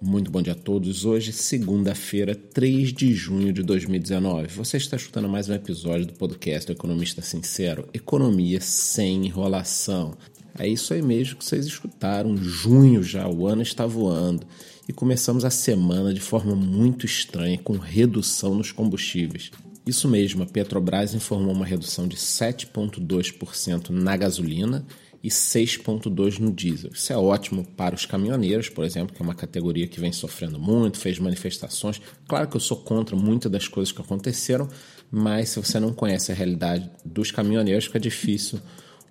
Muito bom dia a todos. Hoje, segunda-feira, 3 de junho de 2019. Você está escutando mais um episódio do podcast do Economista Sincero, Economia sem enrolação. É isso aí mesmo que vocês escutaram. Junho já, o ano está voando. E começamos a semana de forma muito estranha, com redução nos combustíveis. Isso mesmo, a Petrobras informou uma redução de 7,2% na gasolina e 6,2% no diesel. Isso é ótimo para os caminhoneiros, por exemplo, que é uma categoria que vem sofrendo muito, fez manifestações. Claro que eu sou contra muitas das coisas que aconteceram, mas se você não conhece a realidade dos caminhoneiros, fica difícil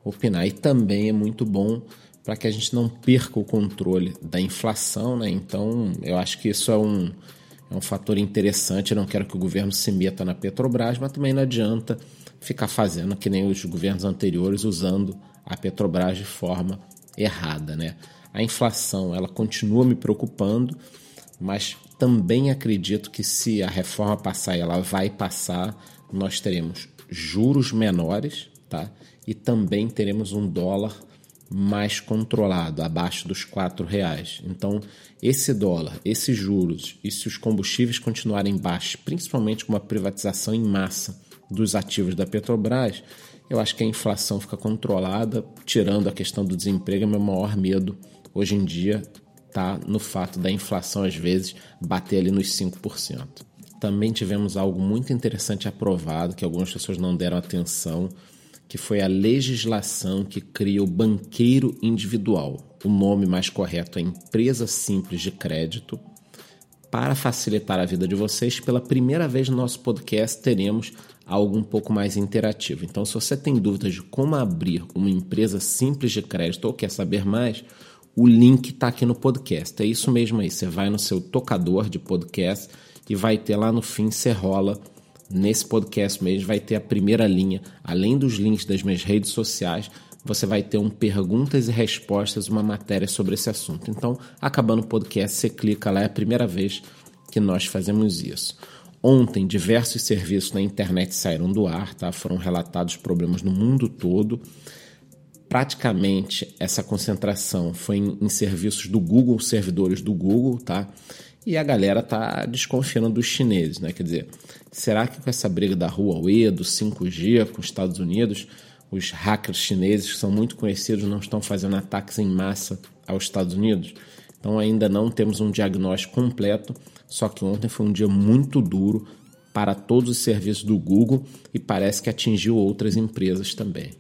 opinar. E também é muito bom para que a gente não perca o controle da inflação, né? Então, eu acho que isso é um é um fator interessante. Eu não quero que o governo se meta na Petrobras, mas também não adianta ficar fazendo que nem os governos anteriores, usando a Petrobras de forma errada. Né? A inflação ela continua me preocupando, mas também acredito que se a reforma passar ela vai passar, nós teremos juros menores tá? e também teremos um dólar mais controlado, abaixo dos quatro reais. Então, esse dólar, esses juros e se os combustíveis continuarem baixos, principalmente com uma privatização em massa dos ativos da Petrobras, eu acho que a inflação fica controlada, tirando a questão do desemprego, meu maior medo hoje em dia está no fato da inflação às vezes bater ali nos 5%. Também tivemos algo muito interessante aprovado que algumas pessoas não deram atenção, que foi a legislação que cria o banqueiro individual. O nome mais correto é Empresa Simples de Crédito. Para facilitar a vida de vocês, pela primeira vez no nosso podcast teremos algo um pouco mais interativo. Então, se você tem dúvidas de como abrir uma empresa simples de crédito ou quer saber mais, o link está aqui no podcast. É isso mesmo aí. Você vai no seu tocador de podcast e vai ter lá no fim, você rola nesse podcast mesmo, vai ter a primeira linha, além dos links das minhas redes sociais, você vai ter um perguntas e respostas, uma matéria sobre esse assunto. Então, acabando o podcast, você clica lá, é a primeira vez que nós fazemos isso. Ontem, diversos serviços na internet saíram do ar, tá? foram relatados problemas no mundo todo. Praticamente essa concentração foi em, em serviços do Google, servidores do Google, tá? E a galera tá desconfiando dos chineses, né? Quer dizer, será que com essa briga da Huawei, do 5G com os Estados Unidos, os hackers chineses, que são muito conhecidos, não estão fazendo ataques em massa aos Estados Unidos? Então ainda não temos um diagnóstico completo, só que ontem foi um dia muito duro para todos os serviços do Google e parece que atingiu outras empresas também.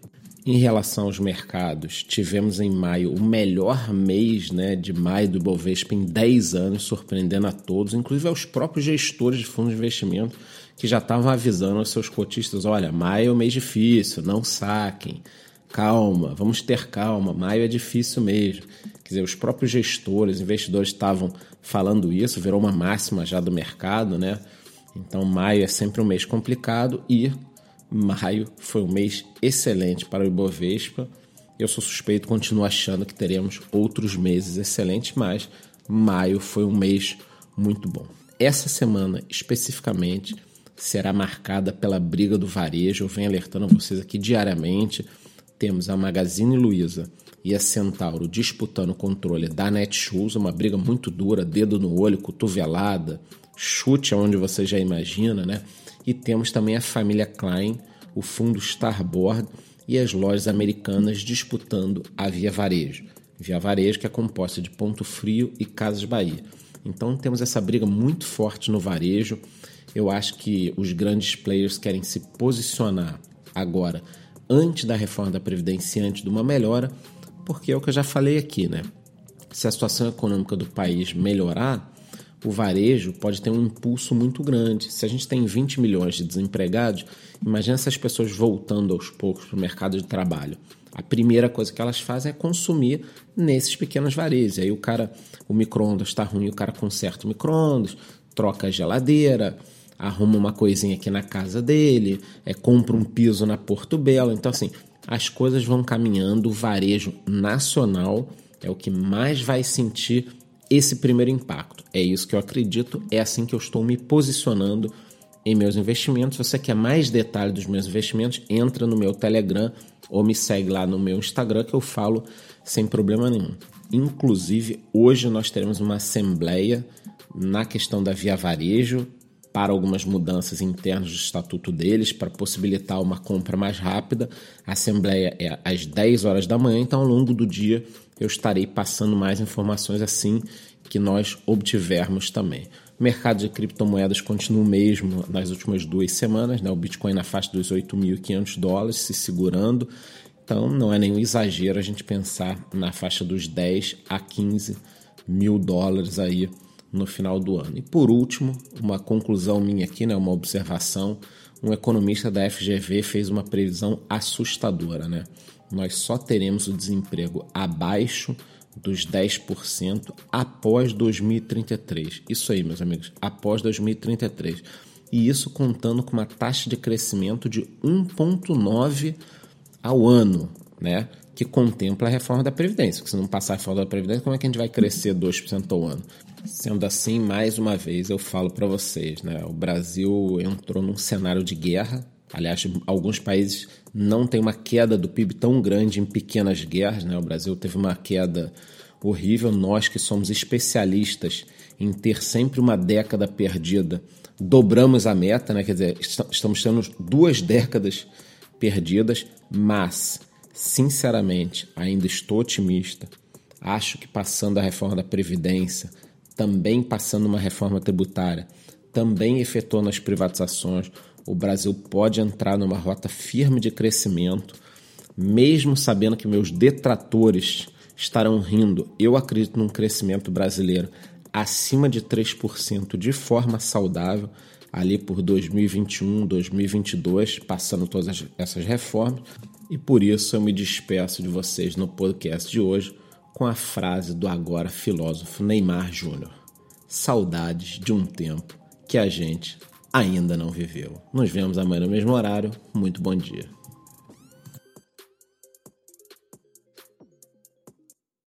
Em relação aos mercados, tivemos em maio o melhor mês né, de maio do Ibovespa em 10 anos, surpreendendo a todos, inclusive aos próprios gestores de fundos de investimento que já estavam avisando aos seus cotistas: olha, maio é um mês difícil, não saquem, calma, vamos ter calma, maio é difícil mesmo. Quer dizer, os próprios gestores, investidores estavam falando isso, virou uma máxima já do mercado, né? Então, maio é sempre um mês complicado e Maio foi um mês excelente para o Ibovespa. Eu sou suspeito, continuo achando que teremos outros meses excelentes, mas maio foi um mês muito bom. Essa semana, especificamente, será marcada pela briga do varejo. Eu venho alertando vocês aqui diariamente. Temos a Magazine Luiza e a Centauro disputando o controle da Netshoes, uma briga muito dura, dedo no olho, cotovelada, chute aonde você já imagina, né? E temos também a família Klein, o fundo Starboard e as lojas americanas disputando a Via Varejo. Via Varejo que é composta de Ponto Frio e Casas Bahia. Então temos essa briga muito forte no varejo. Eu acho que os grandes players querem se posicionar agora antes da reforma da Previdência, antes de uma melhora, porque é o que eu já falei aqui, né? Se a situação econômica do país melhorar, o varejo pode ter um impulso muito grande. Se a gente tem 20 milhões de desempregados, imagine essas pessoas voltando aos poucos para o mercado de trabalho. A primeira coisa que elas fazem é consumir nesses pequenos varejos. Aí o cara, o micro-ondas está ruim, o cara conserta o micro-ondas, troca a geladeira, arruma uma coisinha aqui na casa dele, é, compra um piso na Porto Belo. Então, assim, as coisas vão caminhando, o varejo nacional é o que mais vai sentir esse primeiro impacto. É isso que eu acredito, é assim que eu estou me posicionando em meus investimentos. Se você quer mais detalhes dos meus investimentos, entra no meu Telegram ou me segue lá no meu Instagram que eu falo sem problema nenhum. Inclusive, hoje nós teremos uma assembleia na questão da Via Varejo para algumas mudanças internas do estatuto deles para possibilitar uma compra mais rápida. A assembleia é às 10 horas da manhã, então ao longo do dia eu estarei passando mais informações assim que nós obtivermos também. O mercado de criptomoedas continua o mesmo nas últimas duas semanas, né? o Bitcoin na faixa dos 8.500 dólares, se segurando. Então não é nenhum exagero a gente pensar na faixa dos 10 a 15 mil dólares aí no final do ano. E por último, uma conclusão minha aqui, né, uma observação, um economista da FGV fez uma previsão assustadora, né? Nós só teremos o desemprego abaixo dos 10% após 2033. Isso aí, meus amigos, após 2033. E isso contando com uma taxa de crescimento de 1,9 ao ano, né? Que contempla a reforma da Previdência. Porque se não passar a reforma da Previdência, como é que a gente vai crescer 2% ao ano? Sendo assim, mais uma vez eu falo para vocês, né? O Brasil entrou num cenário de guerra. Aliás, alguns países não têm uma queda do PIB tão grande em pequenas guerras, né? O Brasil teve uma queda horrível. Nós que somos especialistas em ter sempre uma década perdida, dobramos a meta, né? Quer dizer, estamos tendo duas décadas perdidas, mas sinceramente ainda estou otimista. Acho que passando a reforma da Previdência, também passando uma reforma tributária, também efetuando as privatizações, o Brasil pode entrar numa rota firme de crescimento, mesmo sabendo que meus detratores estarão rindo. Eu acredito num crescimento brasileiro acima de 3% de forma saudável, ali por 2021, 2022, passando todas essas reformas. E por isso eu me despeço de vocês no podcast de hoje com a frase do agora filósofo Neymar Júnior: Saudades de um tempo que a gente ainda não viveu. Nos vemos amanhã no mesmo horário. Muito bom dia.